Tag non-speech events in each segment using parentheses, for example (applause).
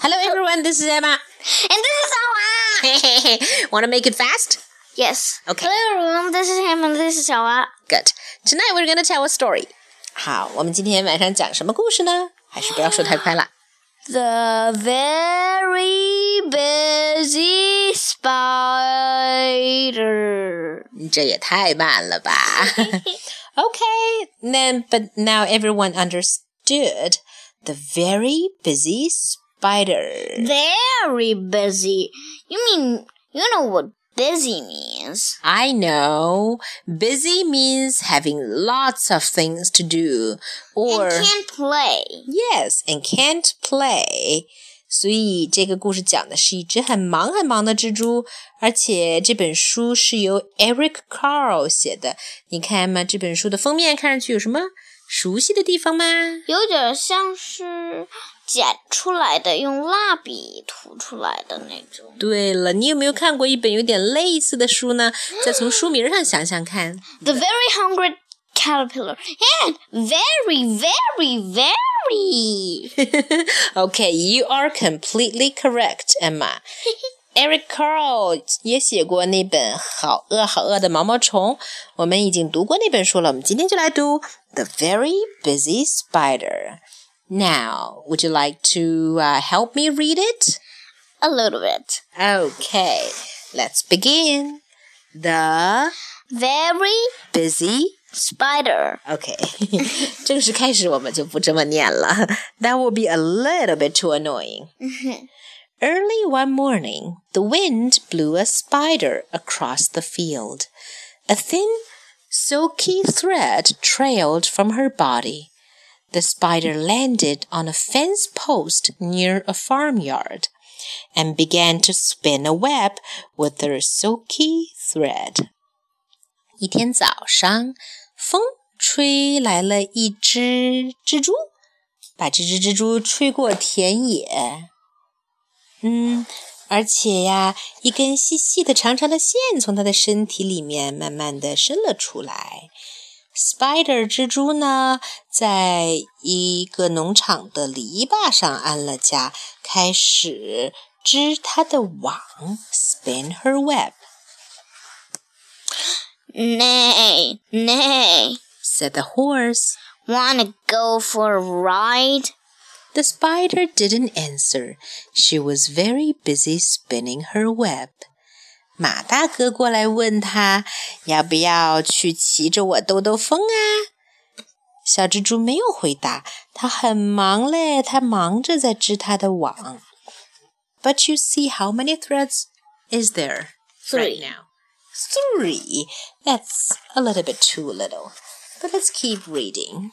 Hello everyone, this is Emma. And this is Xiaohua. (laughs) Want to make it fast? Yes. Okay. Hello everyone, this is him and this is Xiaohua. Good. Tonight we're gonna tell a story. 好，我们今天晚上讲什么故事呢？还是不要说太快啦。 The very (gasps) busy spider. 这也太慢了吧。okay, (laughs) (laughs) then but now everyone understood the very busy spider. Very busy. You mean you know what busy means? I know. Busy means having lots of things to do or and can't play. yes, and can't play. 所以这个故事讲的是一只很忙很忙的蜘蛛，而且这本书是由 Eric Carle 写的。你看嘛，这本书的封面看上去有什么熟悉的地方吗？有点像是 剪出来的，用蜡笔涂出来的那种。对了，你有没有看过一本有点类似的书呢？再从书名上想想看。The very hungry caterpillar and very, very, very. okay, you are completely correct, Emma. Eric Carle 也写过那本《好饿好饿的毛毛虫》，我们已经读过那本书了。我们今天就来读《The Very Busy Spider》。Now, would you like to uh, help me read it? A little bit. Okay, let's begin. The Very busy spider. Okay，正式开始我们就不这么念了。That (laughs) (laughs) will be a little bit too annoying. Early one morning, the wind blew a spider across the field. A thin, silky thread trailed from her body. The spider landed on a fence post near a farmyard and began to spin a web with her silky thread. 一天早上，风吹来了一只蜘蛛，把这只蜘蛛吹过田野。嗯，而且呀，一根细细的、长长的线从它的身体里面慢慢的伸了出来。 Spider 蜘蛛呢，在一个农场的篱笆上安了家，开始织它的网，spin her web。 Nay, nay. Said the horse. Wanna go for a ride? The spider didn't answer. She was very busy spinning her web. 马大哥过来问他要不要去骑着我兜兜风啊？小蜘蛛没有回答，它很忙嘞，它忙着在织它的网。But you see how many threads is there right Three. now? Three. That's a little bit too little. But let's keep reading.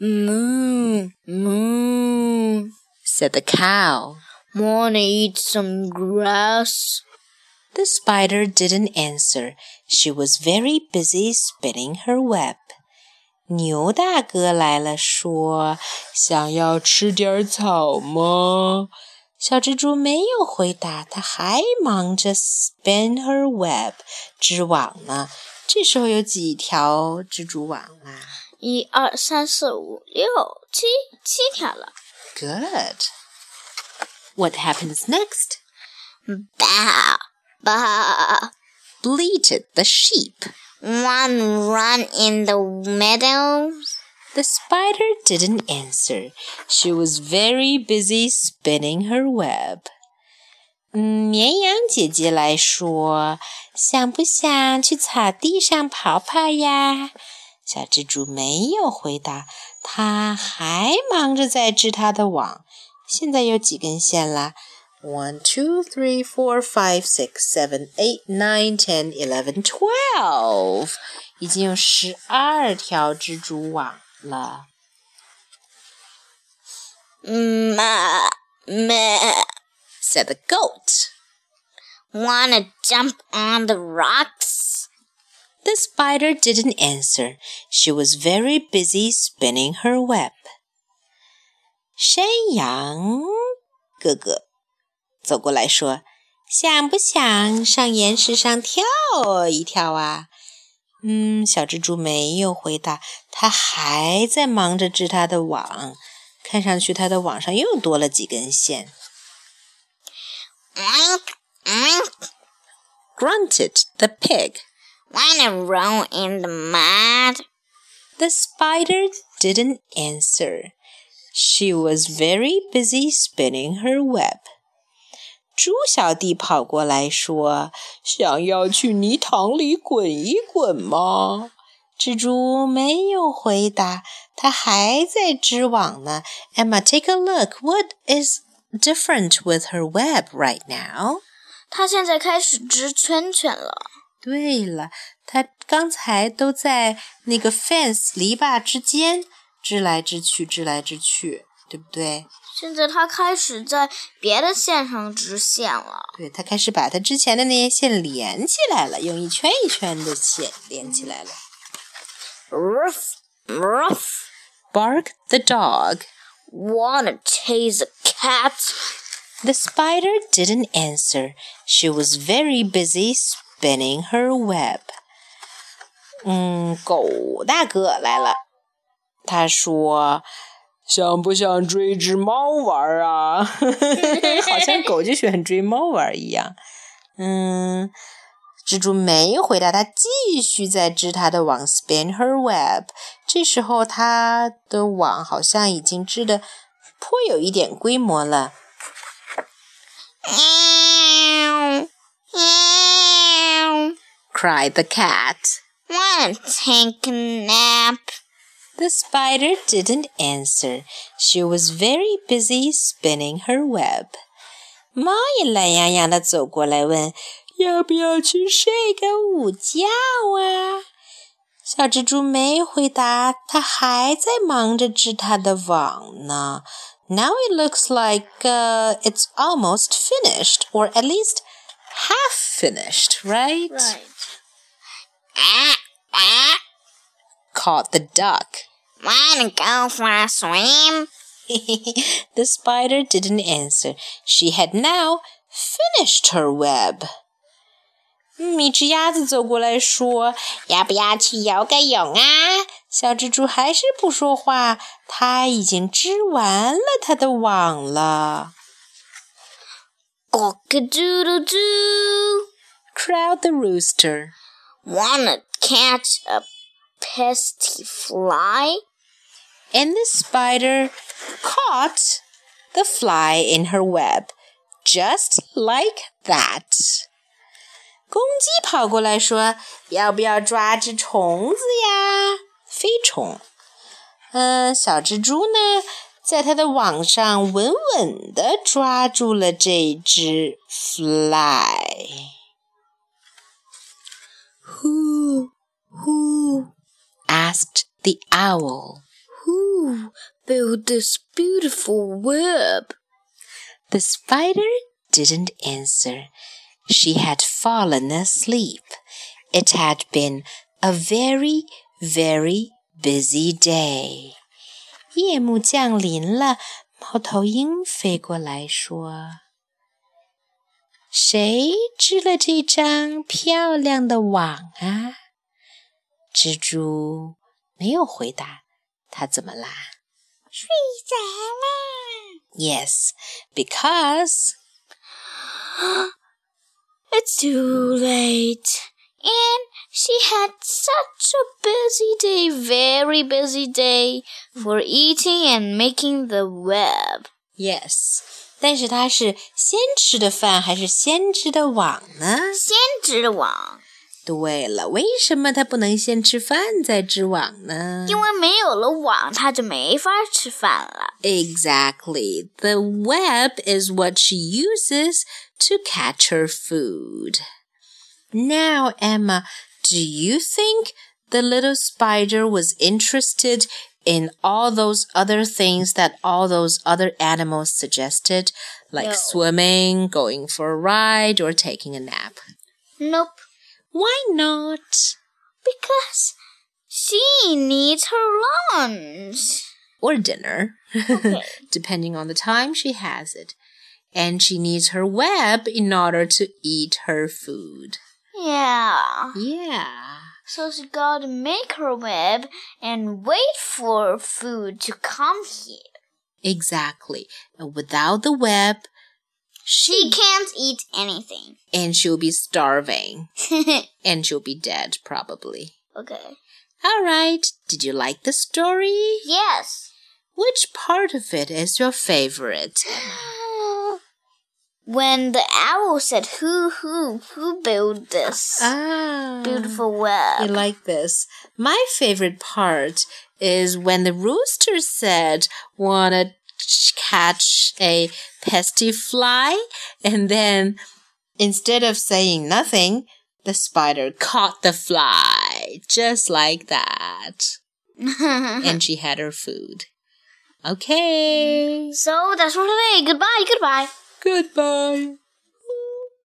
Moo, moo. Said the cow. Wanna eat some grass? The spider didn't answer. She was very busy spinning her web. 牛大哥来了，说：“想要吃点草吗？”小蜘蛛没有回答，它还忙着 spin her web 织网呢。这时候有几条蜘蛛网啦一二三四五六七，七条了。 ？Good. What happens next? Bah, bah. Bleated the sheep. One run in the meadow. The spider didn't answer. She was very busy spinning her web. 嗯，绵羊姐姐来说：“想不想去草地上跑跑呀？”小蜘蛛没有回答，它还忙着在织它的网。现在有几根线啦 1, 2, 3, 4, 5, 6, 7, 8, 9, 10, 11, meh, said the goat. Wanna jump on the rocks? The spider didn't answer. She was very busy spinning her web. 山羊哥哥走过来说：“想不想上岩石上跳一跳啊？”嗯，小蜘蛛没有回答，它还在忙着织它的网。 看上去它的网上又多了几根线。Grunted the pig. Wanna roll in the mud? The spider didn't answer. She was very busy spinning her web. 猪小弟跑过来说：“想要去泥塘里滚一滚吗？”蜘蛛没有回答，它还在织网呢。Emma, take a look. What is different with her web right now? 它现在开始织圈圈了。对了，它刚才都在那个 fence 篱笆之间织来织去，织来织去，对不对？现在它开始在别的线上织线了。对，它开始把它之前的那些线连起来了，用一圈一圈的线连起来了。Ruff, ruff. Bark the dog. Wanna chase a cat? The spider didn't answer. She was very busy spinning her web. 嗯，狗大哥来了。他说：“想不想追只猫玩啊？” (laughs) 好像狗就喜欢追猫玩一样。嗯。蜘蛛没回答，它继续在织它的网，spin her web。这时候，它的网好像已经织的颇有一点规模了。cried the cat. Wanna take a nap? The spider didn't answer. She was very busy spinning her web. 猫也懒洋洋地走过来问要不要去睡个午觉啊？小蜘蛛没回答，它还在忙着织它的网呢。Now it looks like uh, it's almost finished, or at least half finished, right? Right. Caught the duck. Wanna go for a swim? (laughs) the spider didn't answer. She had now finished her web. 一只鸭子走过来说：“要不要去游个泳啊？”小蜘蛛还是不说话，它已经织完了它的网了。Cock a doodle doo! crowed the rooster. Wanna catch a pesky fly? And the spider caught the fly in her web, just like that. 公鸡跑过来说：“要不要抓只虫子呀？飞虫。”嗯，小蜘蛛呢，在它的网上稳稳地抓住了这只 fly。Who, who asked the owl? Who built this beautiful web? The spider didn't answer. She had fallen asleep. It had been a very, very busy day. 夜幕降临了，猫头鹰飞过来说：“谁织了这张漂亮的网啊？”蜘蛛没有回答。 它怎么啦？睡着了。Yes, because (gasps) It's too late. And she had such a busy day, very busy day for eating and making the web. Yes. 但是它是先吃的饭还是先织的网呢？先织网。 对了，为什么它不能先吃饭再织网呢？因为没有了网，它就没法吃饭了。Exactly. The web is what she uses to catch her food. Now, Emma, do you think the little spider was interested in all those other things that all those other animals suggested, like no. swimming, going for a ride, or taking a nap? Nope. Why not? Because she needs her lunch. Or dinner, okay. (laughs) depending on the time she has it and she needs her web in order to eat her food. Yeah. Yeah. So she got to make her web and wait for food to come here. Exactly. Without the web, she can't eat anything. (laughs) And she'll be starving. (laughs) and she'll be dead, probably. Okay. All right. Did you like the story? Yes. Which part of it is your favorite? (gasps) when the owl said, "Who, who, who built this ah, beautiful web?" You like this? My favorite part is when the rooster said, "Wanna catch a pesky fly?" and then instead of saying nothing, the spider caught the fly just like that, (laughs) and she had her food. Okay. So that's for today. Goodbye. Goodbye. Goodbye.